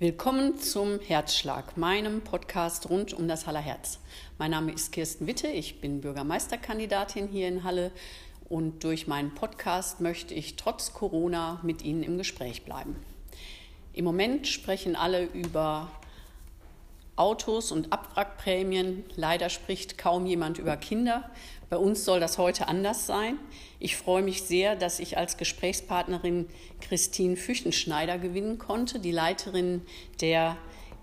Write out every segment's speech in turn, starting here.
Willkommen zum Herzschlag, meinem Podcast rund um das Haller Herz. Mein Name ist Kirsten Witte, ich bin Bürgermeisterkandidatin hier in Halle und durch meinen Podcast möchte ich trotz Corona mit Ihnen im Gespräch bleiben. Im Moment sprechen alle über Autos und Abwrackprämien. Leider spricht kaum jemand über Kinder. Bei uns soll das heute anders sein. Ich freue mich sehr, dass ich als Gesprächspartnerin Christine Füchtenschneider gewinnen konnte, die Leiterin der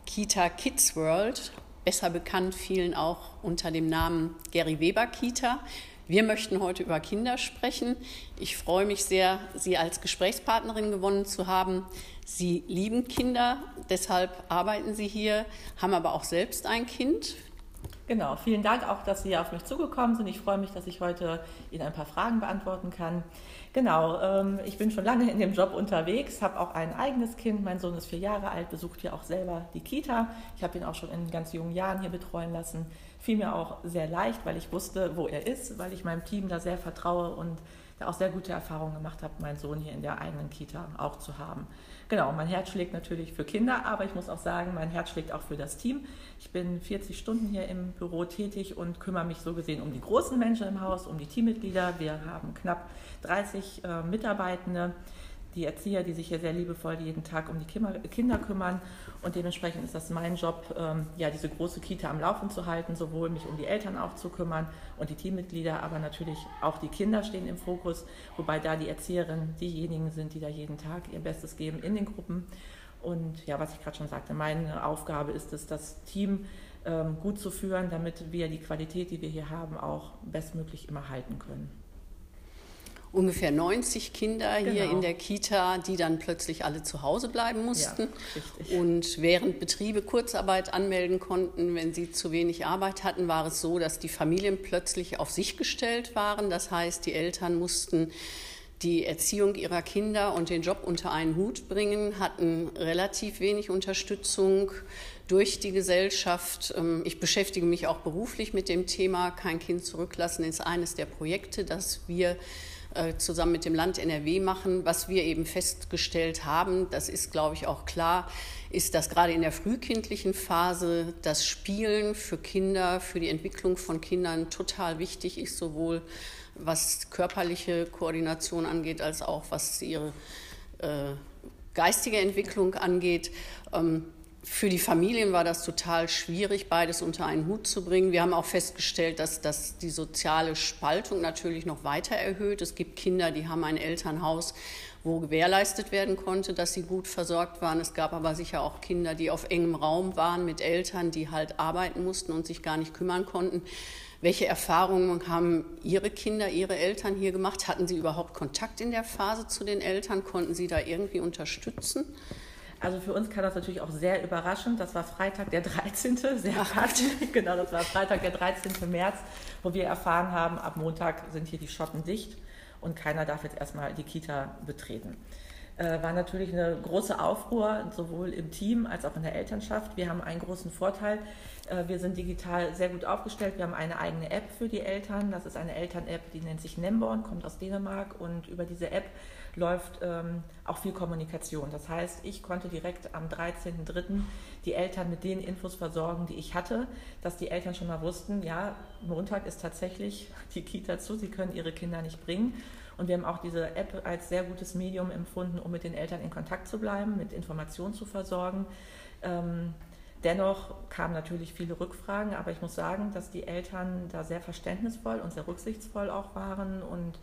Kita Kids World, besser bekannt vielen auch unter dem Namen Gary Weber Kita. Wir möchten heute über Kinder sprechen. Ich freue mich sehr, Sie als Gesprächspartnerin gewonnen zu haben. Sie lieben Kinder, deshalb arbeiten Sie hier, haben aber auch selbst ein Kind. Genau, vielen Dank auch, dass Sie auf mich zugekommen sind. Ich freue mich, dass ich heute Ihnen ein paar Fragen beantworten kann. Genau, ähm, ich bin schon lange in dem Job unterwegs, habe auch ein eigenes Kind. Mein Sohn ist vier Jahre alt, besucht hier auch selber die Kita. Ich habe ihn auch schon in ganz jungen Jahren hier betreuen lassen. Fiel mir auch sehr leicht, weil ich wusste, wo er ist, weil ich meinem Team da sehr vertraue und da auch sehr gute Erfahrungen gemacht habe, meinen Sohn hier in der eigenen Kita auch zu haben. Genau, mein Herz schlägt natürlich für Kinder, aber ich muss auch sagen, mein Herz schlägt auch für das Team. Ich bin 40 Stunden hier im Büro tätig und kümmere mich so gesehen um die großen Menschen im Haus, um die Teammitglieder. Wir haben knapp 30 äh, Mitarbeitende die Erzieher, die sich hier sehr liebevoll jeden Tag um die Kinder kümmern. Und dementsprechend ist das mein Job, ähm, ja, diese große Kita am Laufen zu halten, sowohl mich um die Eltern auch zu kümmern und die Teammitglieder, aber natürlich auch die Kinder stehen im Fokus, wobei da die Erzieherinnen diejenigen sind, die da jeden Tag ihr Bestes geben in den Gruppen. Und ja, was ich gerade schon sagte, meine Aufgabe ist es, das Team ähm, gut zu führen, damit wir die Qualität, die wir hier haben, auch bestmöglich immer halten können ungefähr 90 Kinder genau. hier in der Kita, die dann plötzlich alle zu Hause bleiben mussten. Ja, und während Betriebe Kurzarbeit anmelden konnten, wenn sie zu wenig Arbeit hatten, war es so, dass die Familien plötzlich auf sich gestellt waren. Das heißt, die Eltern mussten die Erziehung ihrer Kinder und den Job unter einen Hut bringen, hatten relativ wenig Unterstützung durch die Gesellschaft. Ähm, ich beschäftige mich auch beruflich mit dem Thema Kein Kind zurücklassen ist eines der Projekte, das wir zusammen mit dem Land NRW machen. Was wir eben festgestellt haben, das ist, glaube ich, auch klar, ist, dass gerade in der frühkindlichen Phase das Spielen für Kinder, für die Entwicklung von Kindern total wichtig ist, sowohl was körperliche Koordination angeht, als auch was ihre äh, geistige Entwicklung angeht. Ähm, für die Familien war das total schwierig, beides unter einen Hut zu bringen. Wir haben auch festgestellt, dass, dass die soziale Spaltung natürlich noch weiter erhöht. Es gibt Kinder, die haben ein Elternhaus, wo gewährleistet werden konnte, dass sie gut versorgt waren. Es gab aber sicher auch Kinder, die auf engem Raum waren mit Eltern, die halt arbeiten mussten und sich gar nicht kümmern konnten. Welche Erfahrungen haben Ihre Kinder, Ihre Eltern hier gemacht? Hatten Sie überhaupt Kontakt in der Phase zu den Eltern? Konnten Sie da irgendwie unterstützen? Also für uns kam das natürlich auch sehr überraschend. Das war Freitag der 13. Sehr passend. Genau, das war Freitag der 13. März, wo wir erfahren haben, ab Montag sind hier die Schotten dicht und keiner darf jetzt erstmal die Kita betreten. Äh, war natürlich eine große Aufruhr, sowohl im Team als auch in der Elternschaft. Wir haben einen großen Vorteil. Äh, wir sind digital sehr gut aufgestellt. Wir haben eine eigene App für die Eltern. Das ist eine Eltern-App, die nennt sich Nemborn, kommt aus Dänemark. Und über diese App läuft ähm, auch viel Kommunikation. Das heißt, ich konnte direkt am 13.03. die Eltern mit den Infos versorgen, die ich hatte, dass die Eltern schon mal wussten, ja, Montag ist tatsächlich die Kita zu, sie können ihre Kinder nicht bringen. Und wir haben auch diese App als sehr gutes Medium empfunden, um mit den Eltern in Kontakt zu bleiben, mit Informationen zu versorgen. Ähm, dennoch kamen natürlich viele Rückfragen, aber ich muss sagen, dass die Eltern da sehr verständnisvoll und sehr rücksichtsvoll auch waren und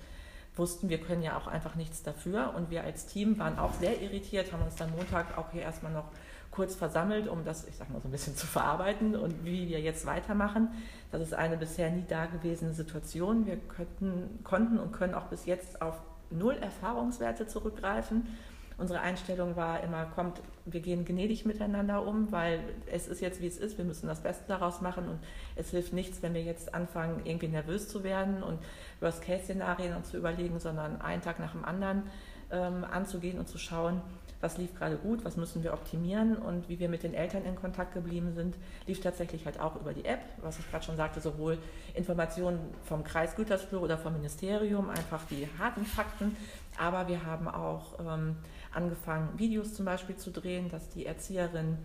wussten, wir können ja auch einfach nichts dafür. Und wir als Team waren auch sehr irritiert, haben uns dann Montag auch hier erstmal noch kurz versammelt, um das, ich sag mal, so ein bisschen zu verarbeiten und wie wir jetzt weitermachen. Das ist eine bisher nie dagewesene Situation. Wir könnten, konnten und können auch bis jetzt auf null Erfahrungswerte zurückgreifen. Unsere Einstellung war immer, kommt, wir gehen gnädig miteinander um, weil es ist jetzt, wie es ist, wir müssen das Beste daraus machen und es hilft nichts, wenn wir jetzt anfangen, irgendwie nervös zu werden und Worst-Case-Szenarien zu überlegen, sondern einen Tag nach dem anderen ähm, anzugehen und zu schauen, was lief gerade gut, was müssen wir optimieren. Und wie wir mit den Eltern in Kontakt geblieben sind, lief tatsächlich halt auch über die App, was ich gerade schon sagte, sowohl Informationen vom Kreis Gütersloh oder vom Ministerium, einfach die harten Fakten, aber wir haben auch ähm, angefangen, Videos zum Beispiel zu drehen, dass die Erzieherin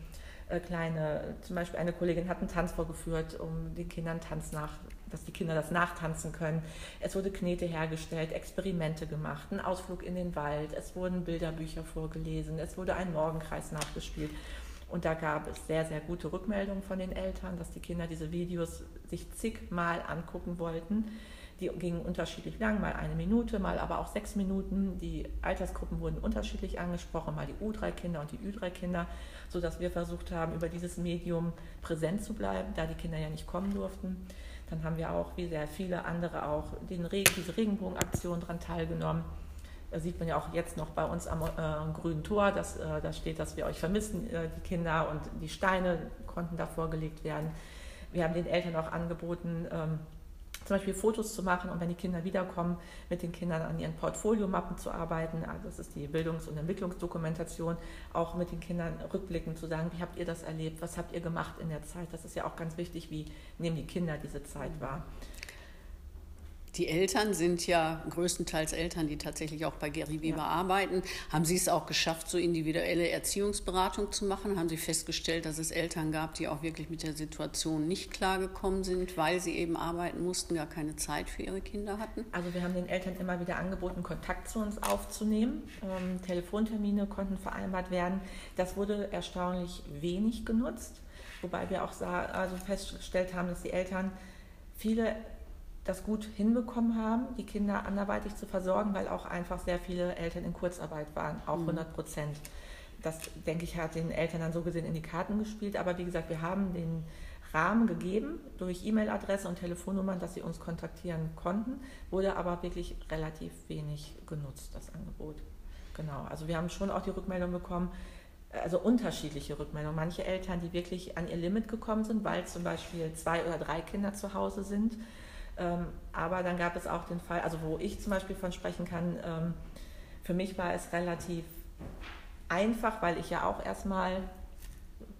äh, kleine, zum Beispiel eine Kollegin hat einen Tanz vorgeführt, um den Kindern Tanz nach, dass die Kinder das nachtanzen können. Es wurde Knete hergestellt, Experimente gemacht, ein Ausflug in den Wald, es wurden Bilderbücher vorgelesen, es wurde ein Morgenkreis nachgespielt. Und da gab es sehr, sehr gute Rückmeldungen von den Eltern, dass die Kinder diese Videos sich zigmal angucken wollten. Die gingen unterschiedlich lang, mal eine Minute, mal aber auch sechs Minuten. Die Altersgruppen wurden unterschiedlich angesprochen, mal die U3-Kinder und die Ü3-Kinder, sodass wir versucht haben, über dieses Medium präsent zu bleiben, da die Kinder ja nicht kommen durften. Dann haben wir auch, wie sehr viele andere auch, den Regen, diese Regenbogenaktion daran teilgenommen. Da sieht man ja auch jetzt noch bei uns am äh, grünen Tor, dass äh, da steht, dass wir euch vermissen, äh, die Kinder, und die Steine konnten da vorgelegt werden. Wir haben den Eltern auch angeboten, ähm, zum Beispiel Fotos zu machen und wenn die Kinder wiederkommen, mit den Kindern an ihren Portfoliomappen zu arbeiten. Also das ist die Bildungs- und Entwicklungsdokumentation, auch mit den Kindern rückblickend zu sagen, wie habt ihr das erlebt, was habt ihr gemacht in der Zeit. Das ist ja auch ganz wichtig, wie nehmen die Kinder diese Zeit wahr. Die Eltern sind ja größtenteils Eltern, die tatsächlich auch bei Gary Weber ja. arbeiten. Haben Sie es auch geschafft, so individuelle Erziehungsberatung zu machen? Haben Sie festgestellt, dass es Eltern gab, die auch wirklich mit der Situation nicht klargekommen sind, weil sie eben arbeiten mussten, gar keine Zeit für ihre Kinder hatten? Also wir haben den Eltern immer wieder angeboten, Kontakt zu uns aufzunehmen. Ähm, Telefontermine konnten vereinbart werden. Das wurde erstaunlich wenig genutzt, wobei wir auch also festgestellt haben, dass die Eltern viele das gut hinbekommen haben, die Kinder anderweitig zu versorgen, weil auch einfach sehr viele Eltern in Kurzarbeit waren, auch 100 mhm. Prozent. Das, denke ich, hat den Eltern dann so gesehen in die Karten gespielt. Aber wie gesagt, wir haben den Rahmen gegeben durch E-Mail-Adresse und Telefonnummern, dass sie uns kontaktieren konnten, wurde aber wirklich relativ wenig genutzt, das Angebot. Genau, also wir haben schon auch die Rückmeldung bekommen, also unterschiedliche Rückmeldungen. Manche Eltern, die wirklich an ihr Limit gekommen sind, weil zum Beispiel zwei oder drei Kinder zu Hause sind, aber dann gab es auch den Fall, also wo ich zum Beispiel von sprechen kann, ähm, für mich war es relativ einfach, weil ich ja auch erstmal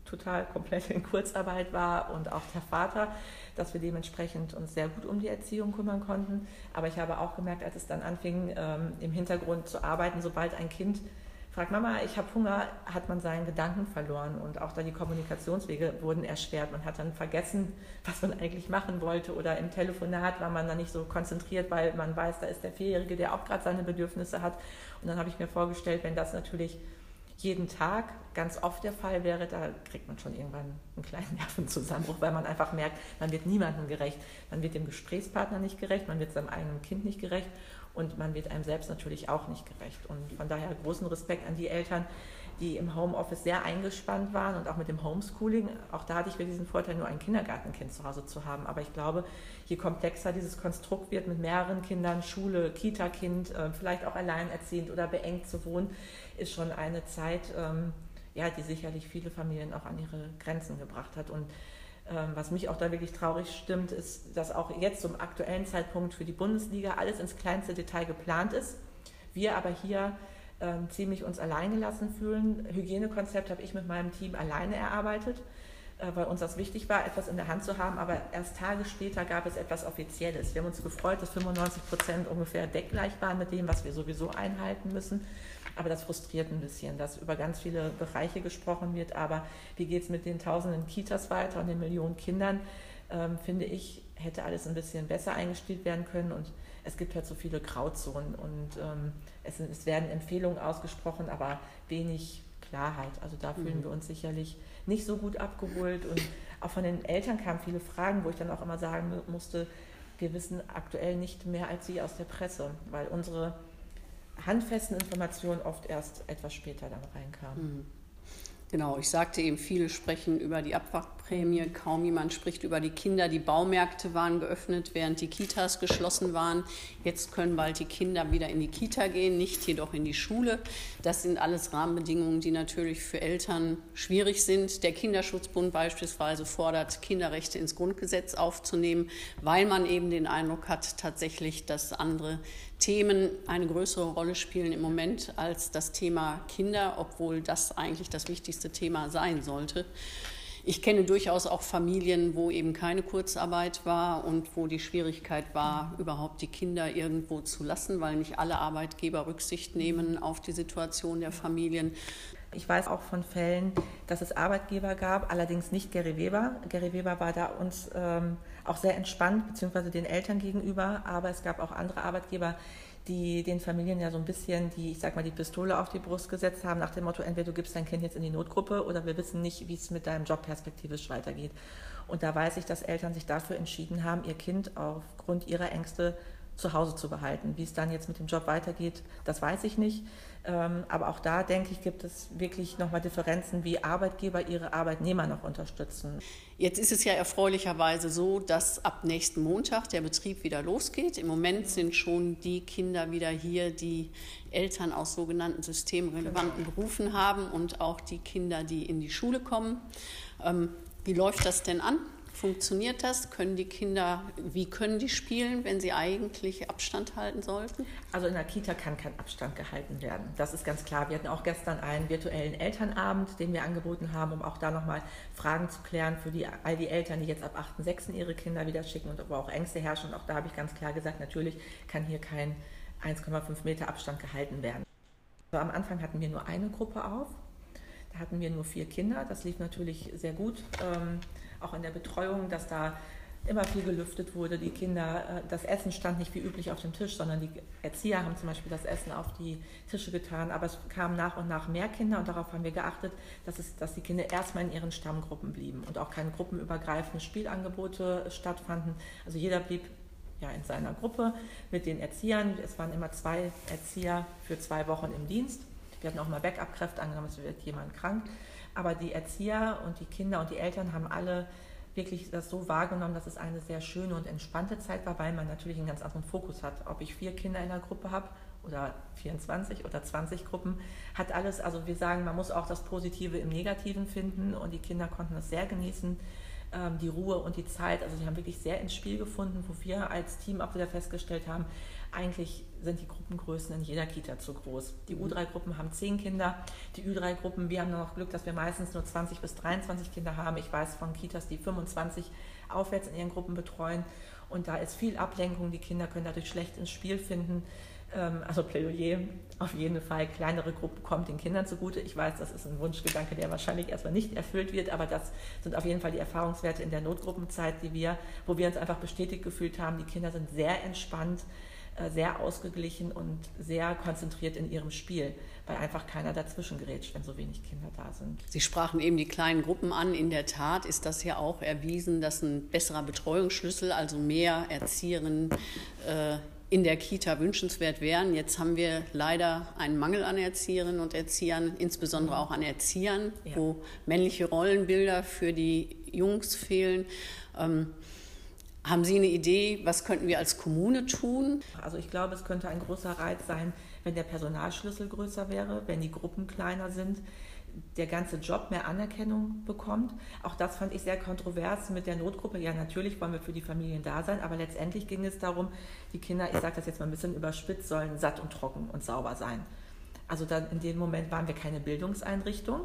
total komplett in Kurzarbeit war und auch der Vater, dass wir dementsprechend uns sehr gut um die Erziehung kümmern konnten. Aber ich habe auch gemerkt, als es dann anfing, ähm, im Hintergrund zu arbeiten, sobald ein Kind fragt Mama, ich habe Hunger, hat man seinen Gedanken verloren und auch da die Kommunikationswege wurden erschwert. Man hat dann vergessen, was man eigentlich machen wollte oder im Telefonat war man dann nicht so konzentriert, weil man weiß, da ist der Vierjährige, der auch gerade seine Bedürfnisse hat. Und dann habe ich mir vorgestellt, wenn das natürlich jeden Tag ganz oft der Fall wäre, da kriegt man schon irgendwann einen kleinen Nervenzusammenbruch, weil man einfach merkt, man wird niemandem gerecht. Man wird dem Gesprächspartner nicht gerecht, man wird seinem eigenen Kind nicht gerecht und man wird einem selbst natürlich auch nicht gerecht. Und von daher großen Respekt an die Eltern, die im Homeoffice sehr eingespannt waren und auch mit dem Homeschooling. Auch da hatte ich diesen Vorteil, nur ein Kindergartenkind zu Hause zu haben. Aber ich glaube, je komplexer dieses Konstrukt wird mit mehreren Kindern, Schule, Kita-Kind, äh, vielleicht auch alleinerziehend oder beengt zu wohnen, ist schon eine Zeit, ähm, ja, die sicherlich viele Familien auch an ihre Grenzen gebracht hat. Und was mich auch da wirklich traurig stimmt, ist, dass auch jetzt zum aktuellen Zeitpunkt für die Bundesliga alles ins kleinste Detail geplant ist. Wir aber hier ähm, ziemlich uns alleine gelassen fühlen. Hygienekonzept habe ich mit meinem Team alleine erarbeitet, weil uns das wichtig war, etwas in der Hand zu haben. Aber erst Tage später gab es etwas Offizielles. Wir haben uns gefreut, dass 95 Prozent ungefähr deckgleich waren mit dem, was wir sowieso einhalten müssen. Aber das frustriert ein bisschen, dass über ganz viele Bereiche gesprochen wird. Aber wie geht es mit den tausenden Kitas weiter und den Millionen Kindern, ähm, finde ich, hätte alles ein bisschen besser eingestellt werden können. Und es gibt halt so viele Grauzonen und ähm, es, es, werden Empfehlungen ausgesprochen, aber wenig Klarheit. Also da fühlen mhm. wir uns sicherlich nicht so gut abgeholt. Und auch von den Eltern kamen viele Fragen, wo ich dann auch immer sagen musste, wir wissen aktuell nicht mehr als Sie aus der Presse, weil unsere handfesten Informationen oft erst etwas später dann reinkamen. Mhm. Genau, ich sagte eben, viele sprechen über die Abwrackprämie Prämie. Kaum jemand spricht über die Kinder. Die Baumärkte waren geöffnet, während die Kitas geschlossen waren. Jetzt können bald die Kinder wieder in die Kita gehen, nicht jedoch in die Schule. Das sind alles Rahmenbedingungen, die natürlich für Eltern schwierig sind. Der Kinderschutzbund beispielsweise fordert, Kinderrechte ins Grundgesetz aufzunehmen, weil man eben den Eindruck hat, tatsächlich, dass andere Themen eine größere Rolle spielen im Moment als das Thema Kinder, obwohl das eigentlich das wichtigste Thema sein sollte. Ich kenne durchaus auch Familien, wo eben keine Kurzarbeit war und wo die Schwierigkeit war, überhaupt die Kinder irgendwo zu lassen, weil nicht alle Arbeitgeber Rücksicht nehmen auf die Situation der Familien. Ich weiß auch von Fällen, dass es Arbeitgeber gab, allerdings nicht Gary Weber. Gary Weber war da uns ähm, auch sehr entspannt, beziehungsweise den Eltern gegenüber, aber es gab auch andere Arbeitgeber, die den Familien ja so ein bisschen die, ich sag mal, die Pistole auf die Brust gesetzt haben, nach dem Motto, entweder du gibst dein Kind jetzt in die Notgruppe oder wir wissen nicht, wie es mit deinem Job perspektivisch weitergeht. Und da weiß ich, dass Eltern sich dafür entschieden haben, ihr Kind aufgrund ihrer Ängste zu Hause zu behalten. Wie es dann jetzt mit dem Job weitergeht, das weiß ich nicht. Ähm, aber auch da, denke ich, gibt es wirklich nochmal Differenzen, wie Arbeitgeber ihre Arbeitnehmer noch unterstützen. Jetzt ist es ja erfreulicherweise so, dass ab nächsten Montag der Betrieb wieder losgeht. Im Moment sind schon die Kinder wieder hier, die Eltern aus sogenannten systemrelevanten Berufen haben und auch die Kinder, die in die Schule kommen. Ähm, wie läuft das denn an? Funktioniert das? Können die Kinder, wie können die spielen, wenn sie eigentlich Abstand halten sollten? Also in der Kita kann kein Abstand gehalten werden. Das ist ganz klar. Wir hatten auch gestern einen virtuellen Elternabend, den wir angeboten haben, um auch da nochmal Fragen zu klären für die, all die Eltern, die jetzt ab 8.6. ihre Kinder wieder schicken und wo auch Ängste herrschen. Und auch da habe ich ganz klar gesagt, natürlich kann hier kein 1,5 Meter Abstand gehalten werden. Also am Anfang hatten wir nur eine Gruppe auf. Da hatten wir nur vier Kinder. Das lief natürlich sehr gut. Ähm, auch in der Betreuung, dass da immer viel gelüftet wurde. Die Kinder, äh, das Essen stand nicht wie üblich auf dem Tisch, sondern die Erzieher haben zum Beispiel das Essen auf die Tische getan. Aber es kamen nach und nach mehr Kinder und darauf haben wir geachtet, dass, es, dass die Kinder erstmal in ihren Stammgruppen blieben und auch keine gruppenübergreifenden Spielangebote stattfanden. Also jeder blieb ja, in seiner Gruppe mit den Erziehern. Es waren immer zwei Erzieher für zwei Wochen im Dienst. Wir hatten auch mal Backup-Kräfte angenommen, es wird jemand krank. Aber die Erzieher und die Kinder und die Eltern haben alle wirklich das so wahrgenommen, dass es eine sehr schöne und entspannte Zeit war, weil man natürlich einen ganz anderen Fokus hat. Ob ich vier Kinder in der Gruppe habe oder 24 oder 20 Gruppen, hat alles, also wir sagen, man muss auch das Positive im Negativen finden und die Kinder konnten das sehr genießen, die Ruhe und die Zeit. Also sie haben wirklich sehr ins Spiel gefunden, wo wir als Team auch wieder festgestellt haben, eigentlich sind die Gruppengrößen in jeder Kita zu groß. Die mhm. U3-Gruppen haben zehn Kinder, die Ü3-Gruppen, wir haben noch Glück, dass wir meistens nur 20 bis 23 Kinder haben. Ich weiß von Kitas, die 25 aufwärts in ihren Gruppen betreuen. Und da ist viel Ablenkung. Die Kinder können dadurch schlecht ins Spiel finden. Ähm, also Plädoyer, auf jeden Fall kleinere Gruppen kommt den Kindern zugute. Ich weiß, das ist ein Wunschgedanke, der wahrscheinlich erstmal nicht erfüllt wird, aber das sind auf jeden Fall die Erfahrungswerte in der Notgruppenzeit, die wir, wo wir uns einfach bestätigt gefühlt haben. Die Kinder sind sehr entspannt äh, sehr ausgeglichen und sehr konzentriert in ihrem Spiel, weil einfach keiner dazwischen gerätscht, wenn so wenig Kinder da sind. Sie sprachen eben die kleinen Gruppen an. In der Tat ist das ja auch erwiesen, dass ein besserer Betreuungsschlüssel, also mehr Erzieherinnen äh, in der Kita wünschenswert wären. Jetzt haben wir leider einen Mangel an Erzieherinnen und Erziehern, insbesondere auch an Erziehern, ja. wo männliche Rollenbilder für die Jungs fehlen. Ähm, haben Sie eine Idee, was könnten wir als Kommune tun? Also ich glaube, es könnte ein großer Reiz sein, wenn der Personalschlüssel größer wäre, wenn die Gruppen kleiner sind, der ganze Job mehr Anerkennung bekommt. Auch das fand ich sehr kontrovers mit der Notgruppe. Ja, natürlich wollen wir für die Familien da sein, aber letztendlich ging es darum, die Kinder, ich sage das jetzt mal ein bisschen überspitzt, sollen satt und trocken und sauber sein. Also dann in dem Moment waren wir keine Bildungseinrichtung,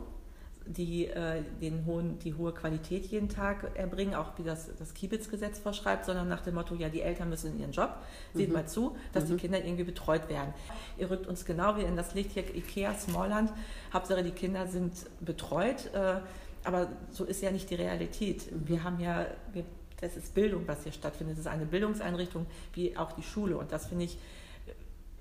die äh, den hohen, die hohe Qualität jeden Tag erbringen, auch wie das, das Kiebitz-Gesetz vorschreibt, sondern nach dem Motto, ja, die Eltern müssen in ihren Job, seht mhm. mal zu, dass mhm. die Kinder irgendwie betreut werden. Ihr rückt uns genau wie in das Licht hier Ikea Smallland, Hauptsache die Kinder sind betreut, äh, aber so ist ja nicht die Realität. Wir haben ja, wir, das ist Bildung, was hier stattfindet. Es ist eine Bildungseinrichtung wie auch die Schule und das finde ich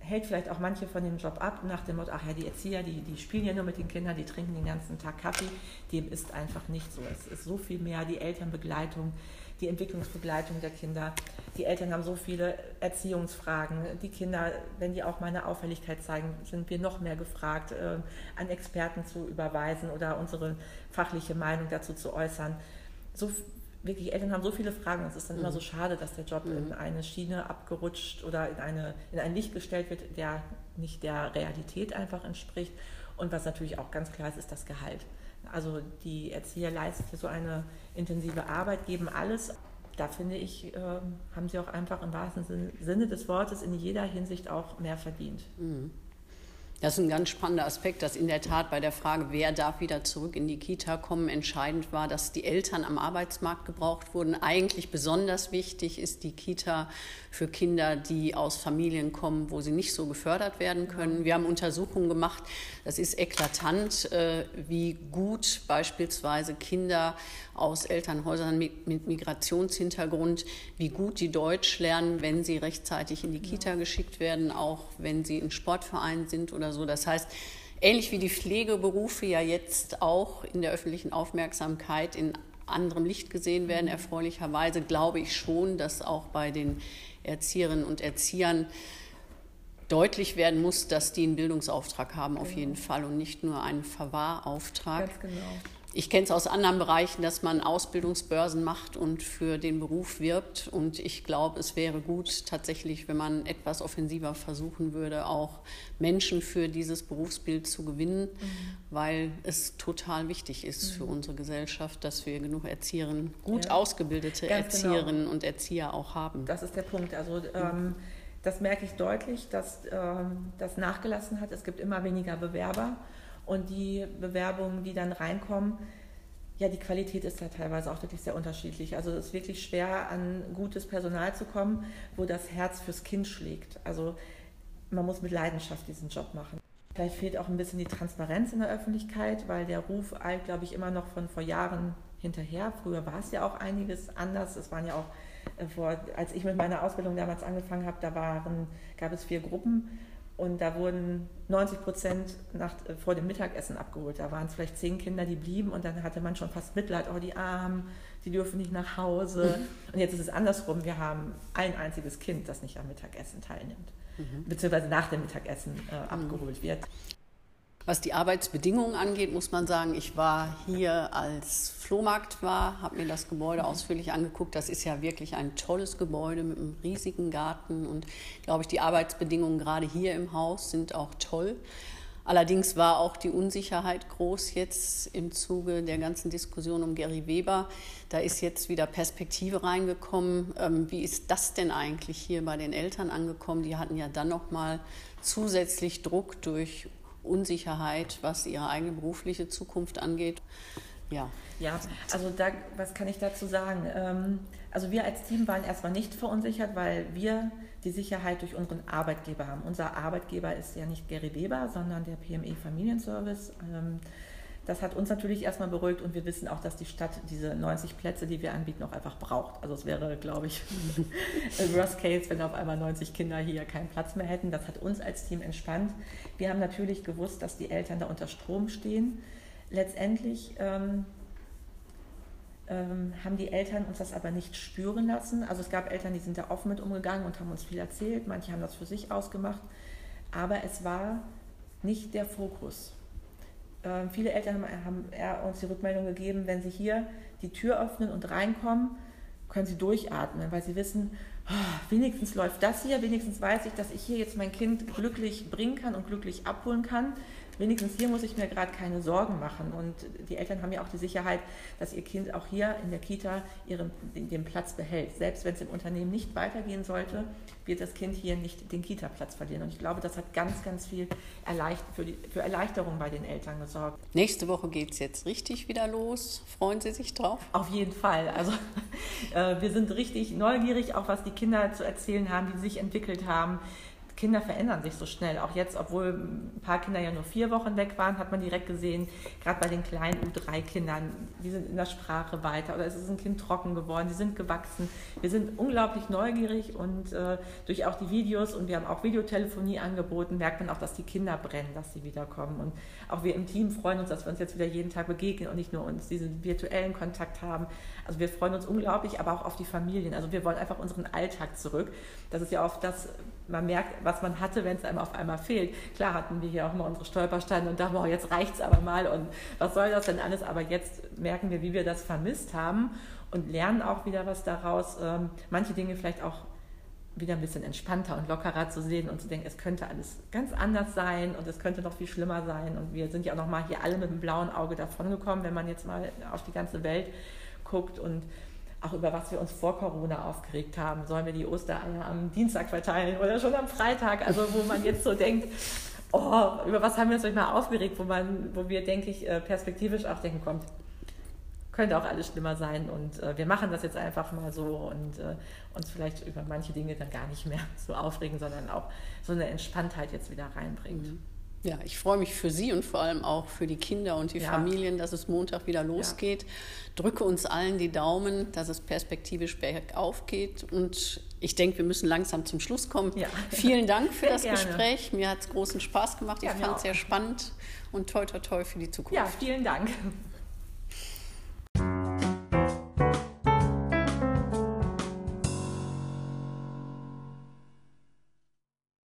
hält vielleicht auch manche von dem Job ab, nach dem Motto, ach ja, die Erzieher, die, die spielen ja nur mit den Kindern, die trinken den ganzen Tag Kaffee. Dem ist einfach nicht so. Es ist so viel mehr die Elternbegleitung, die Entwicklungsbegleitung der Kinder. Die Eltern haben so viele Erziehungsfragen. Die Kinder, wenn die auch mal eine Auffälligkeit zeigen, sind wir noch mehr gefragt, äh, an Experten zu überweisen oder unsere fachliche Meinung dazu zu äußern. so wirklich, Eltern haben so viele Fragen. Es ist dann mhm. immer so schade, dass der Job mhm. in eine Schiene abgerutscht oder in, eine, in ein Licht gestellt wird, der nicht der Realität einfach entspricht. Und was natürlich auch ganz klar ist, ist das Gehalt. Also die Erzieher leisten so eine intensive Arbeit, geben alles. Da finde ich, äh, haben sie auch einfach im wahrsten Sinne des Wortes in jeder Hinsicht auch mehr verdient. Mhm. Das ist ein ganz spannender Aspekt, dass in der Tat bei der Frage, wer darf wieder zurück in die Kita kommen, entscheidend war, dass die Eltern am Arbeitsmarkt gebraucht wurden. Eigentlich besonders wichtig ist die Kita für Kinder, die aus Familien kommen, wo sie nicht so gefördert werden können. Wir haben Untersuchungen gemacht, das ist eklatant, äh, wie gut beispielsweise Kinder aus Elternhäusern mit, Migrationshintergrund, wie gut die Deutsch lernen, wenn sie rechtzeitig in die Kita geschickt werden, auch wenn sie in Sportvereinen sind oder so. Das heißt, ähnlich wie die Pflegeberufe ja jetzt auch in der öffentlichen Aufmerksamkeit in anderem Licht gesehen werden, erfreulicherweise, glaube ich schon, dass auch bei den Erzieherinnen und Erziehern deutlich werden muss, dass die einen Bildungsauftrag haben, auf genau. jeden Fall, und nicht nur einen Verwahrauftrag. Ganz genau. Ich kenne es aus anderen Bereichen, dass man Ausbildungsbörsen macht und für den Beruf wirbt. Und ich glaube, es wäre gut tatsächlich, wenn man etwas offensiver versuchen würde, auch Menschen für dieses Berufsbild zu gewinnen, mhm. weil es total wichtig ist mhm. für unsere Gesellschaft, dass wir genug Erzieherinnen, gut ja. ausgebildete Ganz genau. Erzieherinnen genau. und Erzieher auch haben. Das ist der Punkt. Also ähm, das merke ich deutlich, dass ähm, das nachgelassen hat. Es gibt immer weniger Bewerber. Und die Bewerbungen, die dann reinkommen, ja, die Qualität ist da teilweise auch wirklich sehr unterschiedlich. Also es ist wirklich schwer, an gutes Personal zu kommen, wo das Herz fürs Kind schlägt. Also man muss mit Leidenschaft diesen Job machen. Vielleicht fehlt auch ein bisschen die Transparenz in der Öffentlichkeit, weil der Ruf eilt, glaube ich, immer noch von vor Jahren hinterher. Früher war es ja auch einiges anders. Es waren ja auch, äh, vor, als ich mit meiner Ausbildung damals angefangen habe, da waren, gab es vier Gruppen und da wurden 90 Prozent nach, äh, vor dem Mittagessen abgeholt. Da waren es vielleicht zehn Kinder, die blieben und dann hatte man schon fast Mitleid, oh die Armen, die dürfen nicht nach Hause. Und jetzt ist es andersrum, wir haben ein einziges Kind, das nicht am Mittagessen teilnimmt, mhm. beziehungsweise nach dem Mittagessen äh, abgeholt wird. Was die Arbeitsbedingungen angeht, muss man sagen, ich war hier als Flohmarkt war, habe mir das Gebäude ausführlich angeguckt. Das ist ja wirklich ein tolles Gebäude mit einem riesigen Garten und glaube ich, die Arbeitsbedingungen gerade hier im Haus sind auch toll. Allerdings war auch die Unsicherheit groß jetzt im Zuge der ganzen Diskussion um Gary Weber. Da ist jetzt wieder Perspektive reingekommen. Ähm, wie ist das denn eigentlich hier bei den Eltern angekommen? Die hatten ja dann noch mal zusätzlich Druck durch Unsicherheit, was ihre eigene berufliche Zukunft angeht. Ja. Ja, also da, was kann ich dazu sagen? Ähm, also wir als Team waren erstmal nicht verunsichert, weil wir die Sicherheit durch unseren Arbeitgeber haben. Unser Arbeitgeber ist ja nicht Gary Weber, sondern der PME Familienservice. Das hat uns natürlich erstmal beruhigt und wir wissen auch, dass die Stadt diese 90 Plätze, die wir anbieten, auch einfach braucht. Also es wäre, glaube ich, worst case, wenn auf einmal 90 Kinder hier keinen Platz mehr hätten. Das hat uns als Team entspannt. Wir haben natürlich gewusst, dass die Eltern da unter Strom stehen. Letztendlich ähm, ähm, haben die Eltern uns das aber nicht spüren lassen. Also es gab Eltern, die sind da offen mit umgegangen und haben uns viel erzählt. Manche haben das für sich ausgemacht. Aber es war nicht der Fokus. Ähm, viele Eltern haben, haben uns die Rückmeldung gegeben, wenn sie hier die Tür öffnen und reinkommen, können sie durchatmen, weil sie wissen, oh, wenigstens läuft das hier, wenigstens weiß ich, dass ich hier jetzt mein Kind glücklich bringen kann und glücklich abholen kann wenigstens hier muss ich mir gerade keine Sorgen machen. Und die Eltern haben ja auch die Sicherheit, dass ihr Kind auch hier in der Kita ihren, den Platz behält. Selbst wenn es im Unternehmen nicht weitergehen sollte, wird das Kind hier nicht den Kita-Platz verlieren. Und ich glaube, das hat ganz, ganz viel Erleicht für, die, für Erleichterung bei den Eltern gesorgt. Nächste Woche geht es jetzt richtig wieder los. Freuen Sie sich drauf? Auf jeden Fall. Also äh, wir sind richtig neugierig, auch was die Kinder zu erzählen haben, die sich entwickelt haben. Kinder verändern sich so schnell. Auch jetzt, obwohl ein paar Kinder ja nur vier Wochen weg waren, hat man direkt gesehen, gerade bei den kleinen U3-Kindern, die sind in der Sprache weiter oder es ist ein Kind trocken geworden, die sind gewachsen. Wir sind unglaublich neugierig und äh, durch auch die Videos und wir haben auch Videotelefonie angeboten, merkt man auch, dass die Kinder brennen, dass sie wiederkommen. Und auch wir im Team freuen uns, dass wir uns jetzt wieder jeden Tag begegnen und nicht nur uns diesen virtuellen Kontakt haben. Also wir freuen uns unglaublich, aber auch auf die Familien. Also wir wollen einfach unseren Alltag zurück. Das ist ja oft das, man merkt, was man hatte, wenn es einem auf einmal fehlt. Klar hatten wir hier auch mal unsere Stolpersteine und dachten, oh, jetzt es aber mal und was soll das denn alles? Aber jetzt merken wir, wie wir das vermisst haben und lernen auch wieder was daraus, ähm, manche Dinge vielleicht auch wieder ein bisschen entspannter und lockerer zu sehen und zu denken, es könnte alles ganz anders sein und es könnte noch viel schlimmer sein. Und wir sind ja auch noch mal hier alle mit einem blauen Auge davongekommen, wenn man jetzt mal auf die ganze Welt guckt und auch über was wir uns vor Corona aufgeregt haben. Sollen wir die Ostereier am Dienstag verteilen oder schon am Freitag? Also wo man jetzt so denkt, oh, über was haben wir uns mal aufgeregt, wo man, wo wir, denke ich, äh, perspektivisch auch denken, kommt, könnte auch alles schlimmer sein und äh, wir machen das jetzt einfach mal so und äh, uns vielleicht über manche Dinge dann gar nicht mehr so aufregen, sondern auch so eine Entspanntheit jetzt wieder reinbringt. Mhm. Ja, ich freue mich für Sie und vor allem auch für die Kinder und die ja. Familien, dass es Montag wieder losgeht. Ja. Drücke uns allen die Daumen, dass es perspektivisch bergauf geht. Und ich denke, wir müssen langsam zum Schluss kommen. Ja. Vielen Dank für sehr das gerne. Gespräch. Mir hat es großen Spaß gemacht. Ich fand es sehr spannend und toi, toi, toi für die Zukunft. Ja, vielen Dank.